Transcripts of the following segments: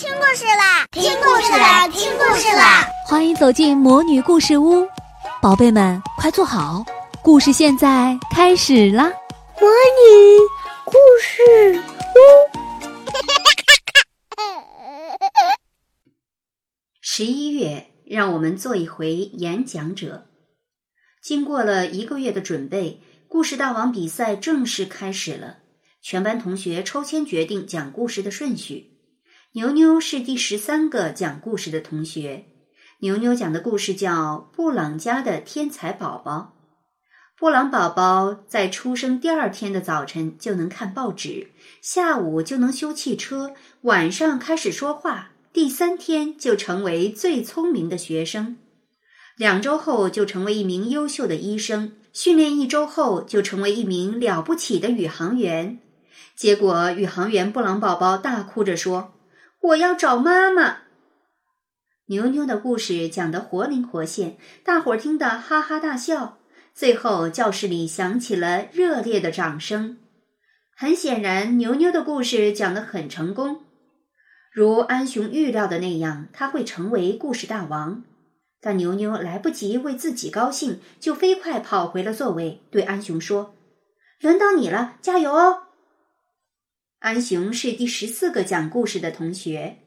听故事啦！听故事啦！听故事啦！欢迎走进魔女故事屋，宝贝们快坐好，故事现在开始啦！魔女故事屋。十一月，让我们做一回演讲者。经过了一个月的准备，故事大王比赛正式开始了。全班同学抽签决定讲故事的顺序。牛牛是第十三个讲故事的同学。牛牛讲的故事叫《布朗家的天才宝宝》。布朗宝宝在出生第二天的早晨就能看报纸，下午就能修汽车，晚上开始说话，第三天就成为最聪明的学生。两周后就成为一名优秀的医生，训练一周后就成为一名了不起的宇航员。结果，宇航员布朗宝宝大哭着说：“我要找妈妈。”牛牛的故事讲得活灵活现，大伙儿听得哈哈大笑。最后，教室里响起了热烈的掌声。很显然，牛牛的故事讲得很成功，如安雄预料的那样，他会成为故事大王。但牛牛来不及为自己高兴，就飞快跑回了座位，对安雄说：“轮到你了，加油哦！”安雄是第十四个讲故事的同学。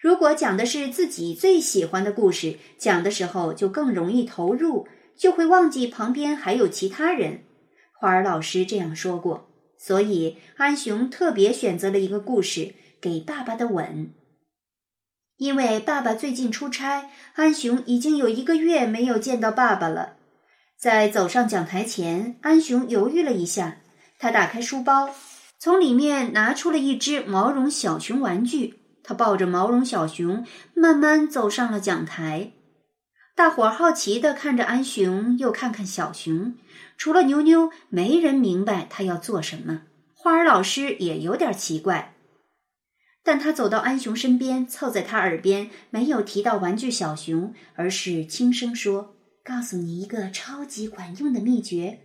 如果讲的是自己最喜欢的故事，讲的时候就更容易投入，就会忘记旁边还有其他人。花儿老师这样说过。所以安雄特别选择了一个故事《给爸爸的吻》。因为爸爸最近出差，安雄已经有一个月没有见到爸爸了。在走上讲台前，安雄犹豫了一下，他打开书包。从里面拿出了一只毛绒小熊玩具，他抱着毛绒小熊，慢慢走上了讲台。大伙儿好奇地看着安熊，又看看小熊。除了妞妞，没人明白他要做什么。花儿老师也有点奇怪，但他走到安熊身边，凑在他耳边，没有提到玩具小熊，而是轻声说：“告诉你一个超级管用的秘诀。”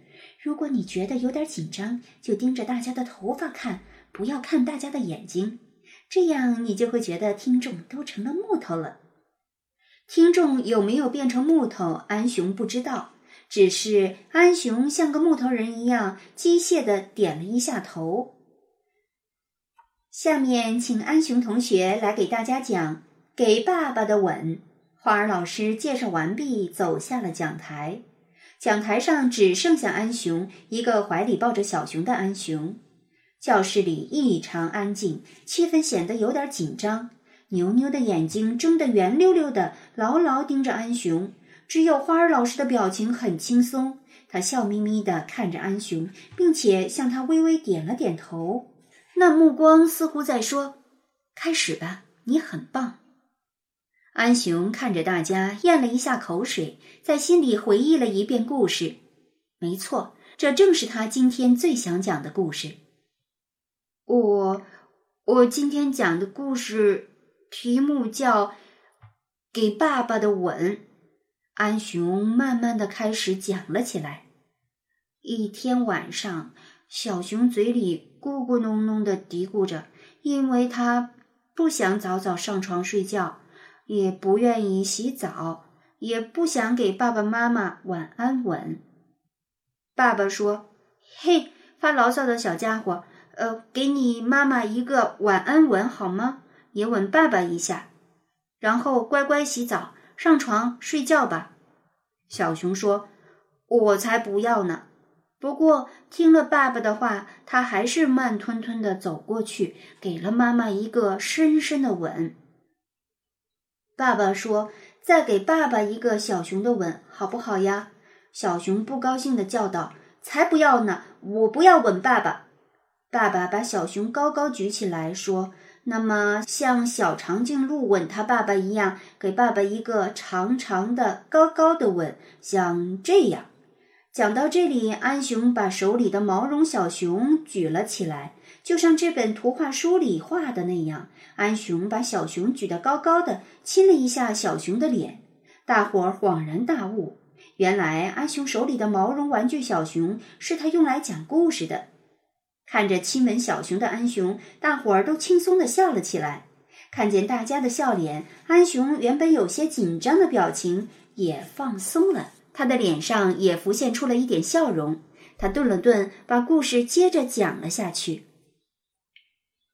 如果你觉得有点紧张，就盯着大家的头发看，不要看大家的眼睛，这样你就会觉得听众都成了木头了。听众有没有变成木头，安雄不知道，只是安雄像个木头人一样机械的点了一下头。下面请安雄同学来给大家讲《给爸爸的吻》。花儿老师介绍完毕，走下了讲台。讲台上只剩下安雄一个怀里抱着小熊的安雄，教室里异常安静，气氛显得有点紧张。牛牛的眼睛睁得圆溜溜的，牢牢盯着安雄。只有花儿老师的表情很轻松，他笑眯眯地看着安雄，并且向他微微点了点头，那目光似乎在说：“开始吧，你很棒。”安雄看着大家，咽了一下口水，在心里回忆了一遍故事。没错，这正是他今天最想讲的故事。我，我今天讲的故事题目叫《给爸爸的吻》。安雄慢慢的开始讲了起来。一天晚上，小熊嘴里咕咕哝哝的嘀咕着，因为他不想早早上床睡觉。也不愿意洗澡，也不想给爸爸妈妈晚安吻。爸爸说：“嘿，发牢骚的小家伙，呃，给你妈妈一个晚安吻好吗？也吻爸爸一下，然后乖乖洗澡，上床睡觉吧。”小熊说：“我才不要呢！”不过听了爸爸的话，他还是慢吞吞的走过去，给了妈妈一个深深的吻。爸爸说：“再给爸爸一个小熊的吻，好不好呀？”小熊不高兴的叫道：“才不要呢！我不要吻爸爸。”爸爸把小熊高高举起来说：“那么，像小长颈鹿吻他爸爸一样，给爸爸一个长长的、高高的吻，像这样。”讲到这里，安雄把手里的毛绒小熊举了起来，就像这本图画书里画的那样。安雄把小熊举得高高的，亲了一下小熊的脸。大伙儿恍然大悟，原来安雄手里的毛绒玩具小熊是他用来讲故事的。看着亲吻小熊的安雄，大伙儿都轻松地笑了起来。看见大家的笑脸，安雄原本有些紧张的表情也放松了，他的脸上也浮现出了一点笑容。他顿了顿，把故事接着讲了下去。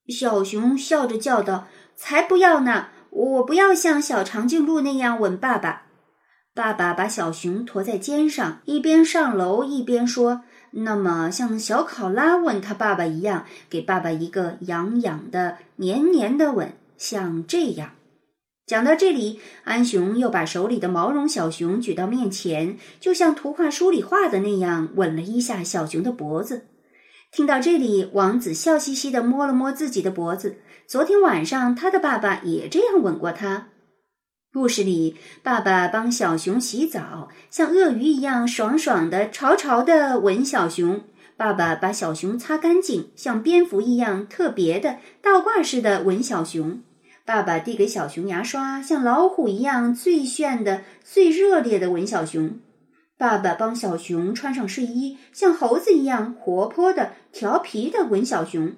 小熊笑着叫道：“才不要呢！我不要像小长颈鹿那样吻爸爸。”爸爸把小熊驮在肩上，一边上楼一边说：“那么，像小考拉吻他爸爸一样，给爸爸一个痒痒的、黏黏的吻，像这样。”讲到这里，安雄又把手里的毛绒小熊举到面前，就像图画书里画的那样，吻了一下小熊的脖子。听到这里，王子笑嘻嘻地摸了摸自己的脖子。昨天晚上，他的爸爸也这样吻过他。故事里，爸爸帮小熊洗澡，像鳄鱼一样爽爽的、潮潮的吻小熊。爸爸把小熊擦干净，像蝙蝠一样特别的倒挂似的吻小熊。爸爸递给小熊牙刷，像老虎一样最炫的、最热烈的吻小熊。爸爸帮小熊穿上睡衣，像猴子一样活泼的、调皮的吻小熊。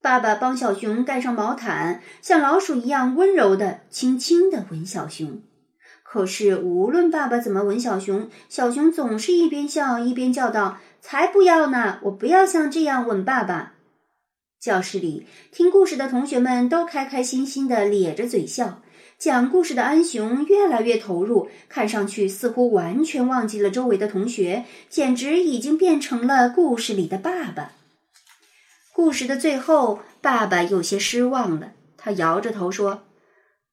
爸爸帮小熊盖上毛毯，像老鼠一样温柔的、轻轻的吻小熊。可是，无论爸爸怎么吻小熊，小熊总是一边笑一边叫道：“才不要呢！我不要像这样吻爸爸。”教室里听故事的同学们都开开心心的咧着嘴笑。讲故事的安雄越来越投入，看上去似乎完全忘记了周围的同学，简直已经变成了故事里的爸爸。故事的最后，爸爸有些失望了，他摇着头说：“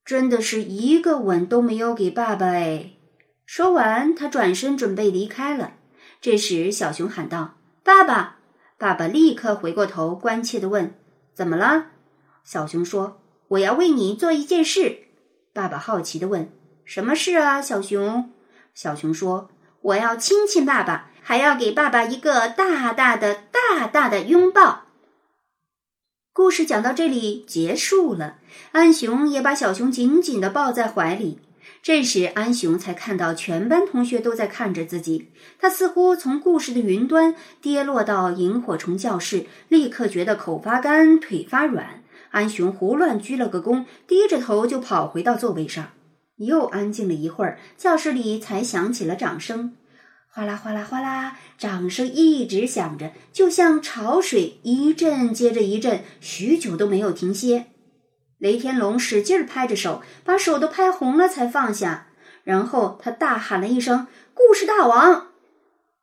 真的是一个吻都没有给爸爸哎。”说完，他转身准备离开了。这时，小熊喊道：“爸爸！”爸爸立刻回过头，关切地问：“怎么了？”小熊说：“我要为你做一件事。”爸爸好奇的问：“什么事啊，小熊？”小熊说：“我要亲亲爸爸，还要给爸爸一个大大的、大大的拥抱。”故事讲到这里结束了，安雄也把小熊紧紧的抱在怀里。这时，安雄才看到全班同学都在看着自己，他似乎从故事的云端跌落到萤火虫教室，立刻觉得口发干、腿发软。安雄胡乱鞠了个躬，低着头就跑回到座位上。又安静了一会儿，教室里才响起了掌声，哗啦哗啦哗啦，掌声一直响着，就像潮水，一阵接着一阵，许久都没有停歇。雷天龙使劲拍着手，把手都拍红了才放下，然后他大喊了一声：“故事大王！”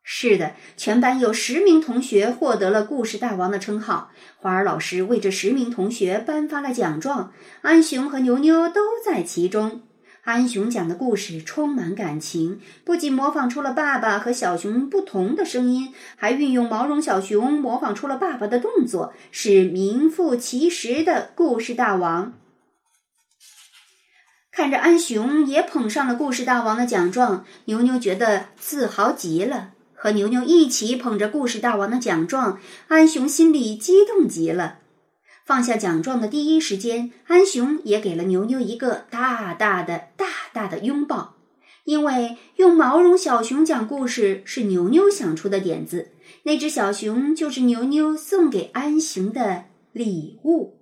是的，全班有十名同学获得了“故事大王”的称号。花儿老师为这十名同学颁发了奖状，安雄和牛牛都在其中。安雄讲的故事充满感情，不仅模仿出了爸爸和小熊不同的声音，还运用毛绒小熊模仿出了爸爸的动作，是名副其实的故事大王。看着安雄也捧上了故事大王的奖状，牛牛觉得自豪极了。和牛牛一起捧着故事大王的奖状，安雄心里激动极了。放下奖状的第一时间，安雄也给了牛牛一个大大的、大大的拥抱。因为用毛绒小熊讲故事是牛牛想出的点子，那只小熊就是牛牛送给安雄的礼物。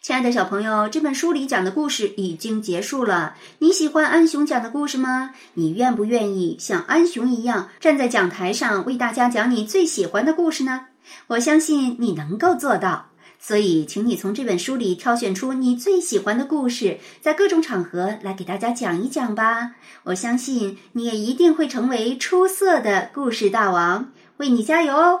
亲爱的小朋友，这本书里讲的故事已经结束了。你喜欢安雄讲的故事吗？你愿不愿意像安雄一样站在讲台上为大家讲你最喜欢的故事呢？我相信你能够做到。所以，请你从这本书里挑选出你最喜欢的故事，在各种场合来给大家讲一讲吧。我相信你也一定会成为出色的故事大王，为你加油哦！